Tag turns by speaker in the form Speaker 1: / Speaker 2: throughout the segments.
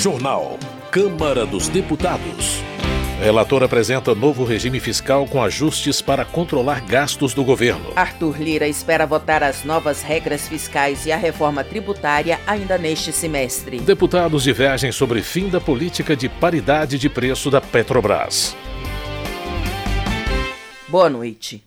Speaker 1: Jornal. Câmara dos Deputados. Relator apresenta novo regime fiscal com ajustes para controlar gastos do governo.
Speaker 2: Arthur Lira espera votar as novas regras fiscais e a reforma tributária ainda neste semestre.
Speaker 1: Deputados divergem sobre fim da política de paridade de preço da Petrobras.
Speaker 2: Boa noite.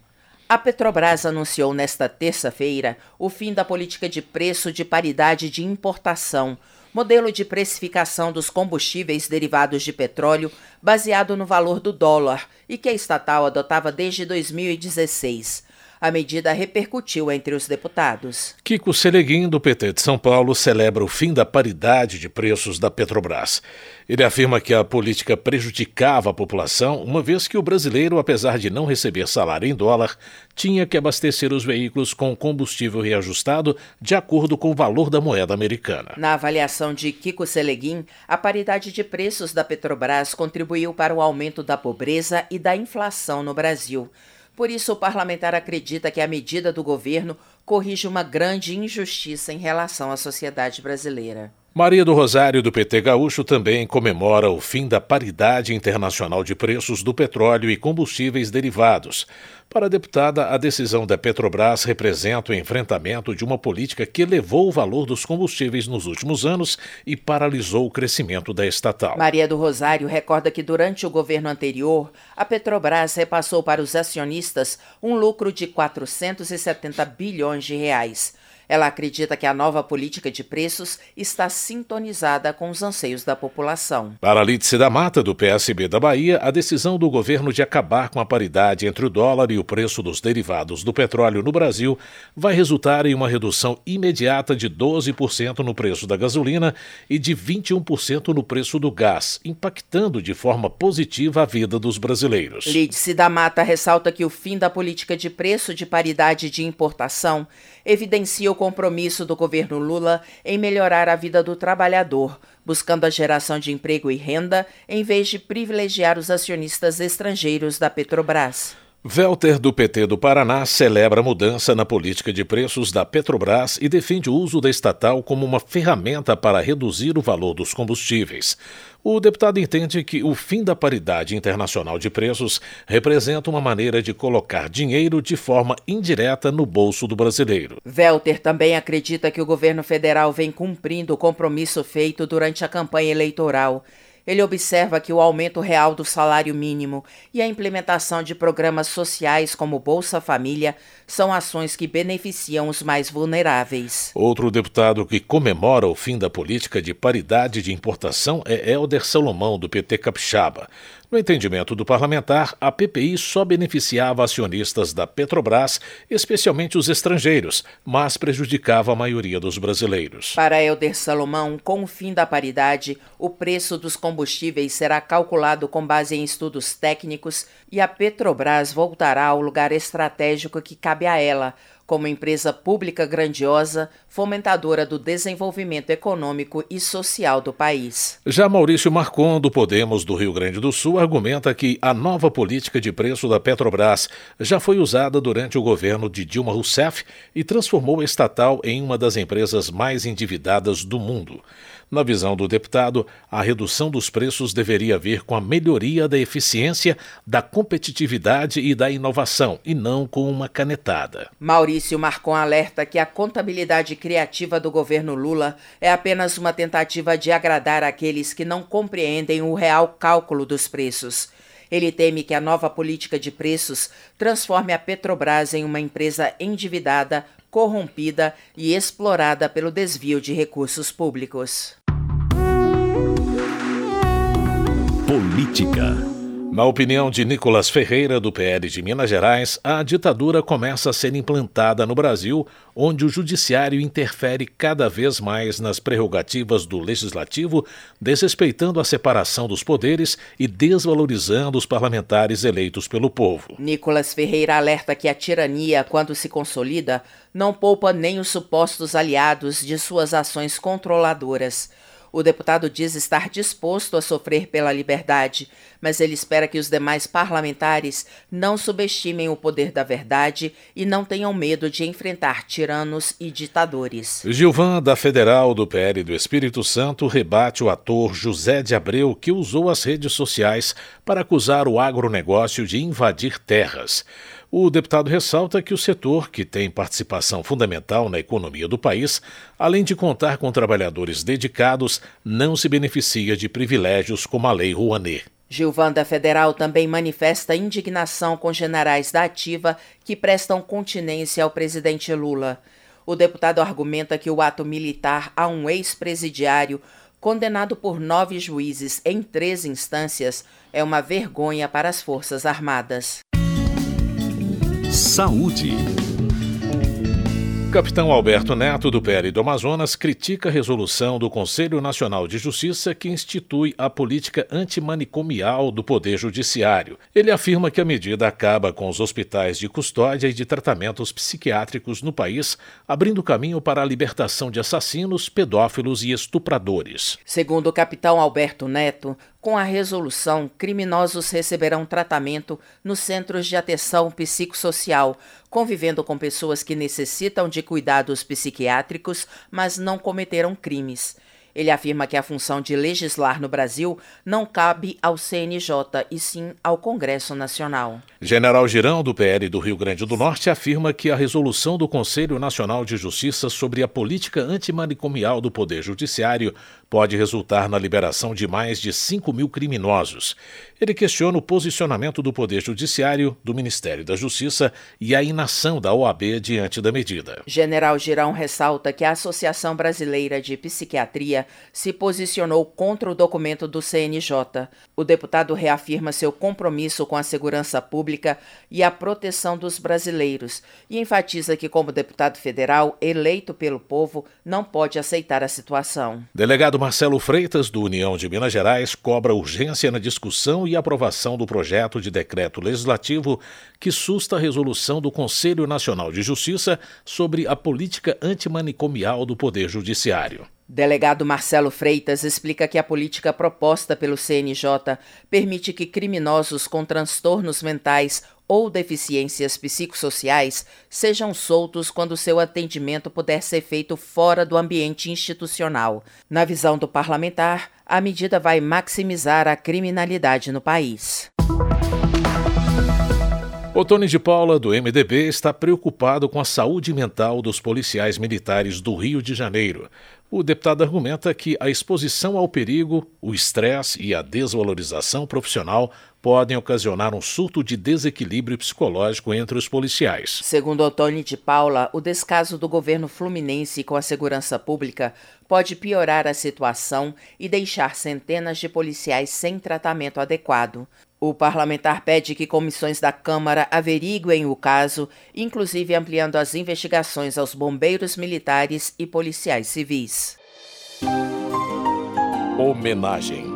Speaker 2: A Petrobras anunciou nesta terça-feira o fim da política de preço de paridade de importação modelo de precificação dos combustíveis derivados de petróleo baseado no valor do dólar e que a estatal adotava desde 2016. A medida repercutiu entre os deputados.
Speaker 1: Kiko Seleguin, do PT de São Paulo, celebra o fim da paridade de preços da Petrobras. Ele afirma que a política prejudicava a população, uma vez que o brasileiro, apesar de não receber salário em dólar, tinha que abastecer os veículos com combustível reajustado de acordo com o valor da moeda americana.
Speaker 2: Na avaliação de Kiko Seleguin, a paridade de preços da Petrobras contribuiu para o aumento da pobreza e da inflação no Brasil. Por isso, o parlamentar acredita que a medida do governo corrige uma grande injustiça em relação à sociedade brasileira.
Speaker 1: Maria do Rosário, do PT Gaúcho, também comemora o fim da paridade internacional de preços do petróleo e combustíveis derivados. Para a deputada, a decisão da Petrobras representa o enfrentamento de uma política que elevou o valor dos combustíveis nos últimos anos e paralisou o crescimento da estatal.
Speaker 2: Maria do Rosário recorda que durante o governo anterior, a Petrobras repassou para os acionistas um lucro de 470 bilhões de reais. Ela acredita que a nova política de preços está sintonizada com os anseios da população.
Speaker 1: Para Lídice da Mata, do PSB da Bahia, a decisão do governo de acabar com a paridade entre o dólar e o preço dos derivados do petróleo no Brasil vai resultar em uma redução imediata de 12% no preço da gasolina e de 21% no preço do gás, impactando de forma positiva a vida dos brasileiros.
Speaker 2: Lídice da Mata ressalta que o fim da política de preço de paridade de importação evidencia o compromisso do governo Lula em melhorar a vida do trabalhador, buscando a geração de emprego e renda, em vez de privilegiar os acionistas estrangeiros da Petrobras.
Speaker 1: Welter, do PT do Paraná, celebra a mudança na política de preços da Petrobras e defende o uso da estatal como uma ferramenta para reduzir o valor dos combustíveis. O deputado entende que o fim da paridade internacional de preços representa uma maneira de colocar dinheiro de forma indireta no bolso do brasileiro.
Speaker 2: Welter também acredita que o governo federal vem cumprindo o compromisso feito durante a campanha eleitoral ele observa que o aumento real do salário mínimo e a implementação de programas sociais como Bolsa Família são ações que beneficiam os mais vulneráveis.
Speaker 1: Outro deputado que comemora o fim da política de paridade de importação é Helder Salomão, do PT Capixaba. No entendimento do parlamentar, a PPI só beneficiava acionistas da Petrobras, especialmente os estrangeiros, mas prejudicava a maioria dos brasileiros.
Speaker 2: Para Helder Salomão, com o fim da paridade, o preço dos combustíveis será calculado com base em estudos técnicos e a Petrobras voltará ao lugar estratégico que cabe a ela como empresa pública grandiosa, fomentadora do desenvolvimento econômico e social do país.
Speaker 1: Já Maurício Marcon, do Podemos do Rio Grande do Sul, argumenta que a nova política de preço da Petrobras já foi usada durante o governo de Dilma Rousseff e transformou a estatal em uma das empresas mais endividadas do mundo. Na visão do deputado, a redução dos preços deveria vir com a melhoria da eficiência, da competitividade e da inovação, e não com uma canetada.
Speaker 2: Maurício Marcon alerta que a contabilidade criativa do governo Lula é apenas uma tentativa de agradar aqueles que não compreendem o real cálculo dos preços. Ele teme que a nova política de preços transforme a Petrobras em uma empresa endividada, corrompida e explorada pelo desvio de recursos públicos.
Speaker 1: Política. Na opinião de Nicolas Ferreira, do PL de Minas Gerais, a ditadura começa a ser implantada no Brasil, onde o judiciário interfere cada vez mais nas prerrogativas do legislativo, desrespeitando a separação dos poderes e desvalorizando os parlamentares eleitos pelo povo.
Speaker 2: Nicolas Ferreira alerta que a tirania, quando se consolida, não poupa nem os supostos aliados de suas ações controladoras. O deputado diz estar disposto a sofrer pela liberdade, mas ele espera que os demais parlamentares não subestimem o poder da verdade e não tenham medo de enfrentar tiranos e ditadores.
Speaker 1: Gilvan, da Federal do PL do Espírito Santo, rebate o ator José de Abreu, que usou as redes sociais para acusar o agronegócio de invadir terras. O deputado ressalta que o setor, que tem participação fundamental na economia do país, além de contar com trabalhadores dedicados, não se beneficia de privilégios como a Lei Rouanet.
Speaker 2: Gilvanda Federal também manifesta indignação com generais da ativa que prestam continência ao presidente Lula. O deputado argumenta que o ato militar a um ex-presidiário, condenado por nove juízes em três instâncias, é uma vergonha para as Forças Armadas.
Speaker 1: Saúde. Capitão Alberto Neto, do PL do Amazonas, critica a resolução do Conselho Nacional de Justiça que institui a política antimanicomial do Poder Judiciário. Ele afirma que a medida acaba com os hospitais de custódia e de tratamentos psiquiátricos no país, abrindo caminho para a libertação de assassinos, pedófilos e estupradores.
Speaker 2: Segundo o capitão Alberto Neto, com a resolução, criminosos receberão tratamento nos centros de atenção psicossocial, convivendo com pessoas que necessitam de cuidados psiquiátricos, mas não cometeram crimes. Ele afirma que a função de legislar no Brasil não cabe ao CNJ e sim ao Congresso Nacional.
Speaker 1: General Girão, do PL do Rio Grande do Norte, afirma que a resolução do Conselho Nacional de Justiça sobre a política antimanicomial do Poder Judiciário pode resultar na liberação de mais de 5 mil criminosos. Ele questiona o posicionamento do Poder Judiciário, do Ministério da Justiça e a inação da OAB diante da medida.
Speaker 2: General Girão ressalta que a Associação Brasileira de Psiquiatria se posicionou contra o documento do CNJ. O deputado reafirma seu compromisso com a segurança pública e a proteção dos brasileiros e enfatiza que, como deputado federal eleito pelo povo, não pode aceitar a situação.
Speaker 1: Delegado Marcelo Freitas, do União de Minas Gerais, cobra urgência na discussão e aprovação do projeto de decreto legislativo que susta a resolução do Conselho Nacional de Justiça sobre a política antimanicomial do Poder Judiciário.
Speaker 2: Delegado Marcelo Freitas explica que a política proposta pelo CNJ permite que criminosos com transtornos mentais ou deficiências psicossociais sejam soltos quando seu atendimento puder ser feito fora do ambiente institucional. Na visão do parlamentar, a medida vai maximizar a criminalidade no país.
Speaker 1: Otone de Paula, do MDB, está preocupado com a saúde mental dos policiais militares do Rio de Janeiro. O deputado argumenta que a exposição ao perigo, o estresse e a desvalorização profissional podem ocasionar um surto de desequilíbrio psicológico entre os policiais.
Speaker 2: Segundo Otone de Paula, o descaso do governo fluminense com a segurança pública pode piorar a situação e deixar centenas de policiais sem tratamento adequado. O parlamentar pede que comissões da Câmara averiguem o caso, inclusive ampliando as investigações aos bombeiros militares e policiais civis.
Speaker 1: Homenagem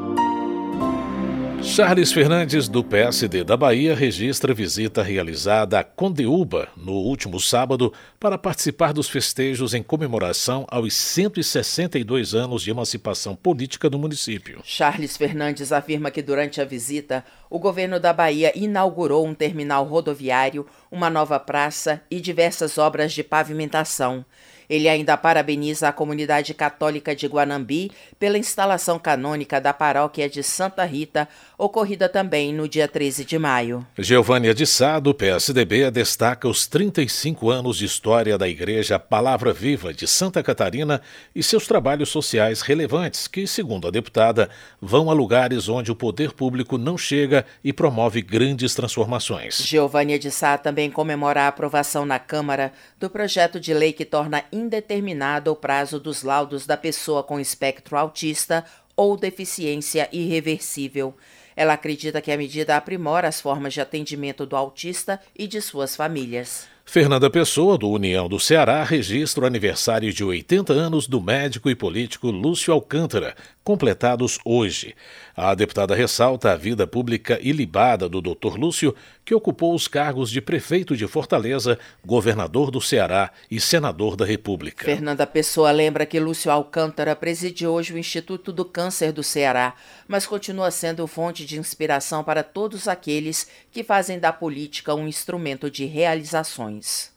Speaker 1: Charles Fernandes, do PSD da Bahia, registra visita realizada a Condeúba no último sábado para participar dos festejos em comemoração aos 162 anos de emancipação política do município.
Speaker 2: Charles Fernandes afirma que durante a visita, o governo da Bahia inaugurou um terminal rodoviário, uma nova praça e diversas obras de pavimentação. Ele ainda parabeniza a comunidade católica de Guanambi pela instalação canônica da paróquia de Santa Rita, ocorrida também no dia 13 de maio.
Speaker 1: Giovânia de Sá, do PSDB, destaca os 35 anos de história da Igreja Palavra Viva de Santa Catarina e seus trabalhos sociais relevantes que, segundo a deputada, vão a lugares onde o poder público não chega e promove grandes transformações.
Speaker 2: Giovânia de Sá também comemora a aprovação na Câmara do projeto de lei que torna indeterminado o prazo dos laudos da pessoa com espectro autista ou deficiência irreversível. Ela acredita que a medida aprimora as formas de atendimento do autista e de suas famílias.
Speaker 1: Fernanda Pessoa, do União do Ceará, registra o aniversário de 80 anos do médico e político Lúcio Alcântara, completados hoje. A deputada ressalta a vida pública ilibada do Dr. Lúcio, que ocupou os cargos de prefeito de Fortaleza, governador do Ceará e senador da República.
Speaker 2: Fernanda Pessoa lembra que Lúcio Alcântara preside hoje o Instituto do Câncer do Ceará, mas continua sendo fonte de inspiração para todos aqueles que fazem da política um instrumento de realizações.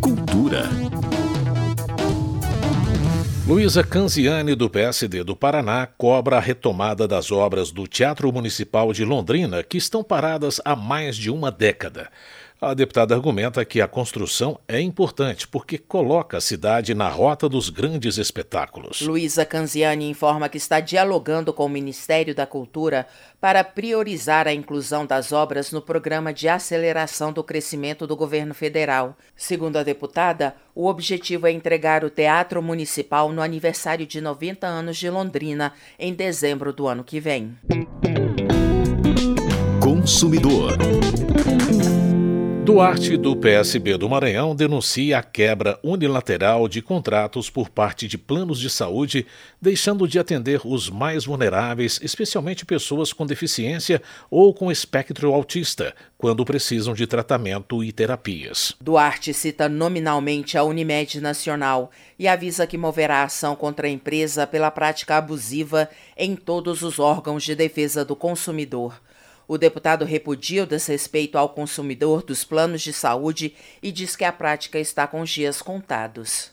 Speaker 1: Cultura. Luísa Canziani, do PSD do Paraná, cobra a retomada das obras do Teatro Municipal de Londrina, que estão paradas há mais de uma década. A deputada argumenta que a construção é importante porque coloca a cidade na rota dos grandes espetáculos.
Speaker 2: Luísa Canziani informa que está dialogando com o Ministério da Cultura para priorizar a inclusão das obras no programa de aceleração do crescimento do governo federal. Segundo a deputada, o objetivo é entregar o Teatro Municipal no aniversário de 90 anos de Londrina, em dezembro do ano que vem.
Speaker 1: Consumidor. Duarte, do PSB do Maranhão, denuncia a quebra unilateral de contratos por parte de planos de saúde, deixando de atender os mais vulneráveis, especialmente pessoas com deficiência ou com espectro autista, quando precisam de tratamento e terapias.
Speaker 2: Duarte cita nominalmente a Unimed Nacional e avisa que moverá ação contra a empresa pela prática abusiva em todos os órgãos de defesa do consumidor. O deputado repudia o desrespeito ao consumidor dos planos de saúde e diz que a prática está com dias contados.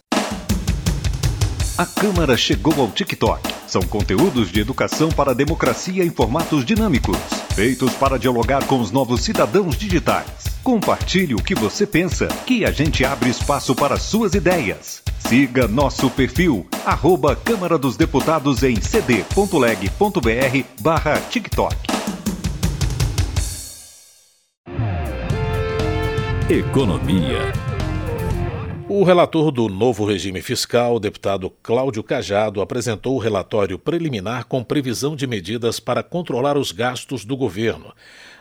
Speaker 3: A Câmara chegou ao TikTok. São conteúdos de educação para a democracia em formatos dinâmicos, feitos para dialogar com os novos cidadãos digitais. Compartilhe o que você pensa, que a gente abre espaço para suas ideias. Siga nosso perfil, arroba Câmara dos Deputados em cd.leg.br barra TikTok.
Speaker 1: Economia. O relator do novo regime fiscal, deputado Cláudio Cajado, apresentou o relatório preliminar com previsão de medidas para controlar os gastos do governo.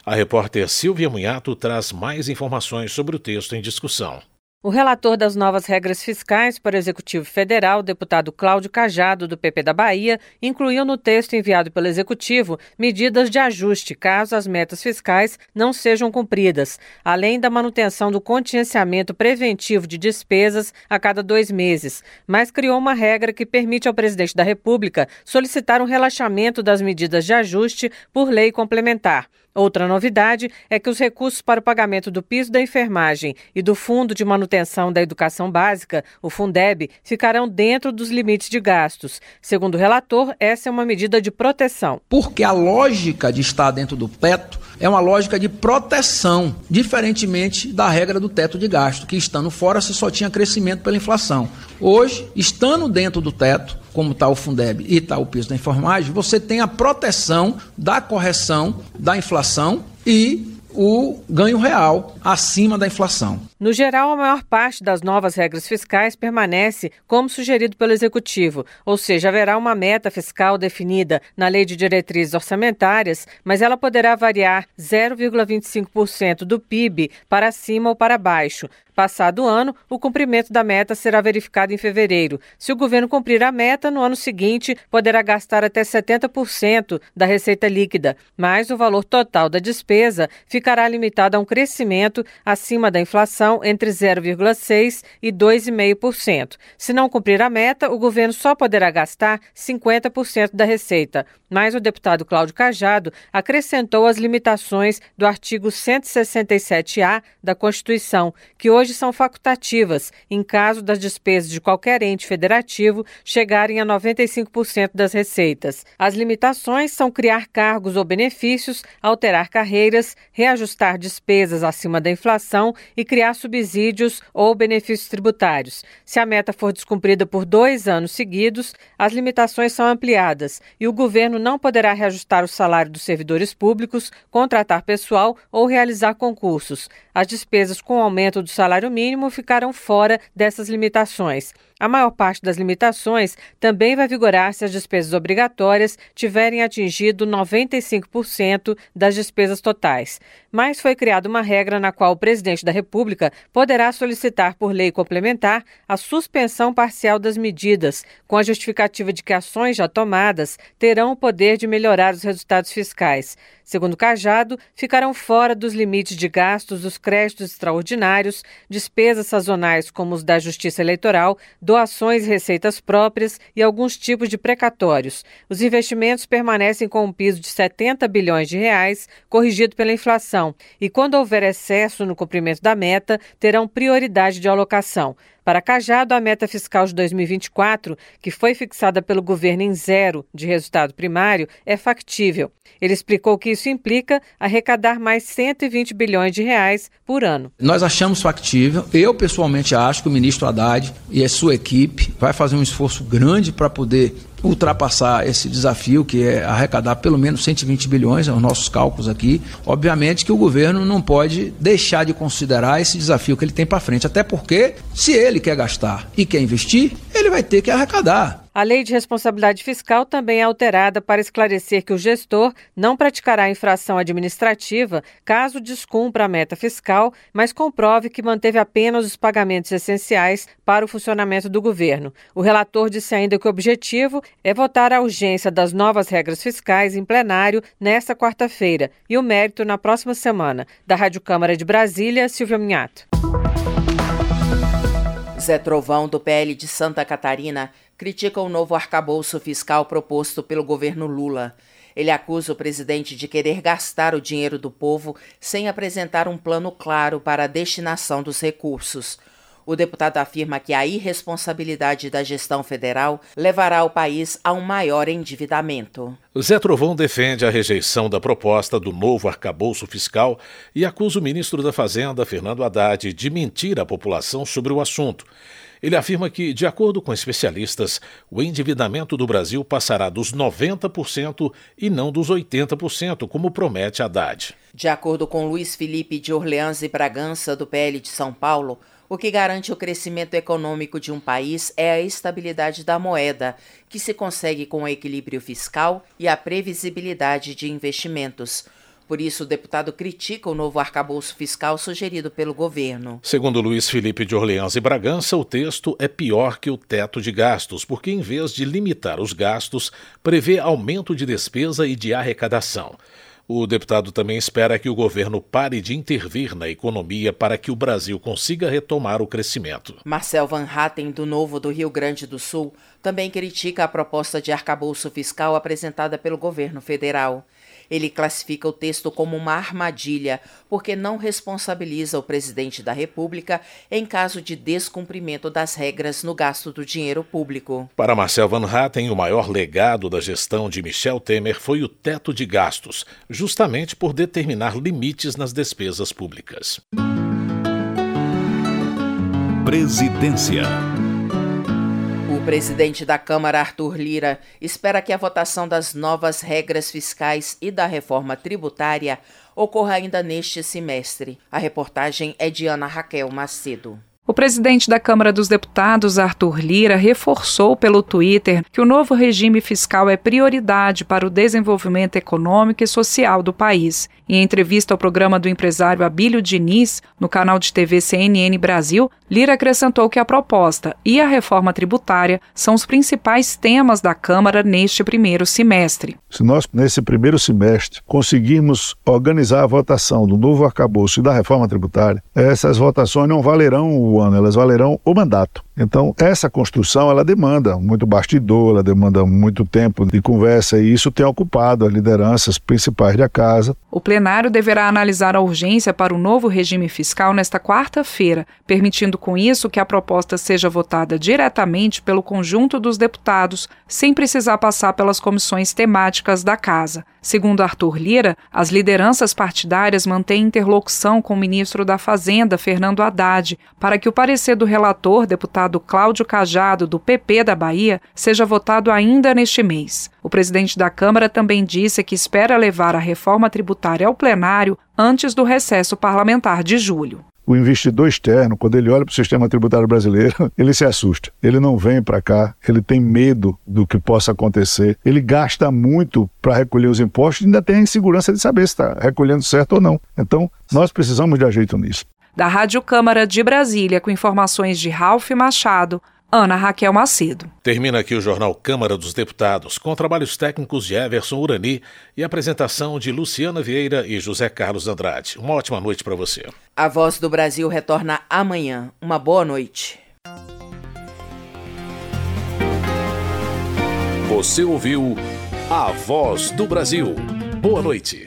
Speaker 1: A repórter Silvia Munhato traz mais informações sobre o texto em discussão.
Speaker 4: O relator das novas regras fiscais para o Executivo Federal, deputado Cláudio Cajado, do PP da Bahia, incluiu no texto enviado pelo Executivo medidas de ajuste caso as metas fiscais não sejam cumpridas, além da manutenção do contingenciamento preventivo de despesas a cada dois meses, mas criou uma regra que permite ao presidente da República solicitar um relaxamento das medidas de ajuste por lei complementar. Outra novidade é que os recursos para o pagamento do piso da enfermagem e do Fundo de Manutenção da Educação Básica, o Fundeb, ficarão dentro dos limites de gastos. Segundo o relator, essa é uma medida de proteção.
Speaker 5: Porque a lógica de estar dentro do teto é uma lógica de proteção, diferentemente da regra do teto de gasto, que estando fora se só tinha crescimento pela inflação. Hoje, estando dentro do teto, como está o Fundeb e está o piso da enfermagem, você tem a proteção da correção da inflação e o ganho real acima da inflação.
Speaker 4: No geral, a maior parte das novas regras fiscais permanece como sugerido pelo Executivo, ou seja, haverá uma meta fiscal definida na Lei de Diretrizes Orçamentárias, mas ela poderá variar 0,25% do PIB para cima ou para baixo, Passado o ano, o cumprimento da meta será verificado em fevereiro. Se o governo cumprir a meta, no ano seguinte poderá gastar até 70% da receita líquida, mas o valor total da despesa ficará limitado a um crescimento acima da inflação entre 0,6% e 2,5%. Se não cumprir a meta, o governo só poderá gastar 50% da receita. Mas o deputado Cláudio Cajado acrescentou as limitações do artigo 167-A da Constituição, que hoje são facultativas, em caso das despesas de qualquer ente federativo chegarem a 95% das receitas. As limitações são criar cargos ou benefícios, alterar carreiras, reajustar despesas acima da inflação e criar subsídios ou benefícios tributários. Se a meta for descumprida por dois anos seguidos, as limitações são ampliadas e o governo não poderá reajustar o salário dos servidores públicos, contratar pessoal ou realizar concursos. As despesas com aumento do salário mínimo ficaram fora dessas limitações. A maior parte das limitações também vai vigorar se as despesas obrigatórias tiverem atingido 95% das despesas totais. Mas foi criada uma regra na qual o presidente da República poderá solicitar por lei complementar a suspensão parcial das medidas, com a justificativa de que ações já tomadas terão o poder de melhorar os resultados fiscais. Segundo Cajado, ficarão fora dos limites de gastos dos créditos extraordinários, despesas sazonais como os da Justiça Eleitoral, doações e receitas próprias e alguns tipos de precatórios. Os investimentos permanecem com um piso de 70 bilhões de reais, corrigido pela inflação, e quando houver excesso no cumprimento da meta, terão prioridade de alocação. Para Cajado, a meta fiscal de 2024, que foi fixada pelo governo em zero de resultado primário, é factível. Ele explicou que isso implica arrecadar mais 120 bilhões de reais por ano.
Speaker 5: Nós achamos factível. Eu, pessoalmente, acho que o ministro Haddad e a sua equipe vai fazer um esforço grande para poder ultrapassar esse desafio, que é arrecadar pelo menos 120 bilhões, são os nossos cálculos aqui. Obviamente que o governo não pode deixar de considerar esse desafio que ele tem para frente, até porque, se ele quer gastar e quer investir, ele vai ter que arrecadar.
Speaker 4: A lei de responsabilidade fiscal também é alterada para esclarecer que o gestor não praticará infração administrativa caso descumpra a meta fiscal, mas comprove que manteve apenas os pagamentos essenciais para o funcionamento do governo. O relator disse ainda que o objetivo é votar a urgência das novas regras fiscais em plenário nesta quarta-feira e o mérito na próxima semana. Da Rádio Câmara de Brasília, Silvia Minhato.
Speaker 2: Zé Trovão, do PL de Santa Catarina, critica o novo arcabouço fiscal proposto pelo governo Lula. Ele acusa o presidente de querer gastar o dinheiro do povo sem apresentar um plano claro para a destinação dos recursos. O deputado afirma que a irresponsabilidade da gestão federal levará o país a um maior endividamento.
Speaker 1: Zé Trovão defende a rejeição da proposta do novo arcabouço fiscal e acusa o ministro da Fazenda, Fernando Haddad, de mentir à população sobre o assunto. Ele afirma que, de acordo com especialistas, o endividamento do Brasil passará dos 90% e não dos 80%, como promete Haddad.
Speaker 2: De acordo com Luiz Felipe de Orleans e Bragança, do PL de São Paulo, o que garante o crescimento econômico de um país é a estabilidade da moeda, que se consegue com o equilíbrio fiscal e a previsibilidade de investimentos. Por isso, o deputado critica o novo arcabouço fiscal sugerido pelo governo.
Speaker 1: Segundo Luiz Felipe de Orleans e Bragança, o texto é pior que o teto de gastos, porque, em vez de limitar os gastos, prevê aumento de despesa e de arrecadação. O deputado também espera que o governo pare de intervir na economia para que o Brasil consiga retomar o crescimento.
Speaker 2: Marcel Van Hatten, do Novo do Rio Grande do Sul, também critica a proposta de arcabouço fiscal apresentada pelo governo federal. Ele classifica o texto como uma armadilha, porque não responsabiliza o presidente da República em caso de descumprimento das regras no gasto do dinheiro público.
Speaker 1: Para Marcel Van Hatten, o maior legado da gestão de Michel Temer foi o teto de gastos, justamente por determinar limites nas despesas públicas.
Speaker 3: Presidência.
Speaker 2: O presidente da Câmara, Arthur Lira, espera que a votação das novas regras fiscais e da reforma tributária ocorra ainda neste semestre. A reportagem é de Ana Raquel Macedo.
Speaker 6: O presidente da Câmara dos Deputados, Arthur Lira, reforçou pelo Twitter que o novo regime fiscal é prioridade para o desenvolvimento econômico e social do país. Em entrevista ao programa do empresário Abílio Diniz, no canal de TV CNN Brasil, Lira acrescentou que a proposta e a reforma tributária são os principais temas da Câmara neste primeiro semestre.
Speaker 7: Se nós, nesse primeiro semestre, conseguirmos organizar a votação do novo arcabouço e da reforma tributária, essas votações não valerão o ano, elas valerão o mandato. Então, essa construção, ela demanda muito bastidor, ela demanda muito tempo de conversa e isso tem ocupado as lideranças principais da casa.
Speaker 6: O plenário deverá analisar a urgência para o novo regime fiscal nesta quarta-feira, permitindo com isso que a proposta seja votada diretamente pelo conjunto dos deputados, sem precisar passar pelas comissões temáticas da casa. Segundo Arthur Lira, as lideranças partidárias mantêm interlocução com o ministro da Fazenda, Fernando Haddad, para que o parecer do relator, deputado Cláudio Cajado, do PP da Bahia, seja votado ainda neste mês. O presidente da Câmara também disse que espera levar a reforma tributária ao plenário antes do recesso parlamentar de julho.
Speaker 7: O investidor externo, quando ele olha para o sistema tributário brasileiro, ele se assusta. Ele não vem para cá, ele tem medo do que possa acontecer. Ele gasta muito para recolher os impostos e ainda tem a insegurança de saber se está recolhendo certo ou não. Então, nós precisamos de ajeito nisso.
Speaker 6: Da Rádio Câmara de Brasília, com informações de Ralph Machado, Ana Raquel Macedo.
Speaker 1: Termina aqui o jornal Câmara dos Deputados, com trabalhos técnicos de Everson Urani e apresentação de Luciana Vieira e José Carlos Andrade. Uma ótima noite para você.
Speaker 2: A Voz do Brasil retorna amanhã. Uma boa noite.
Speaker 1: Você ouviu A Voz do Brasil. Boa noite.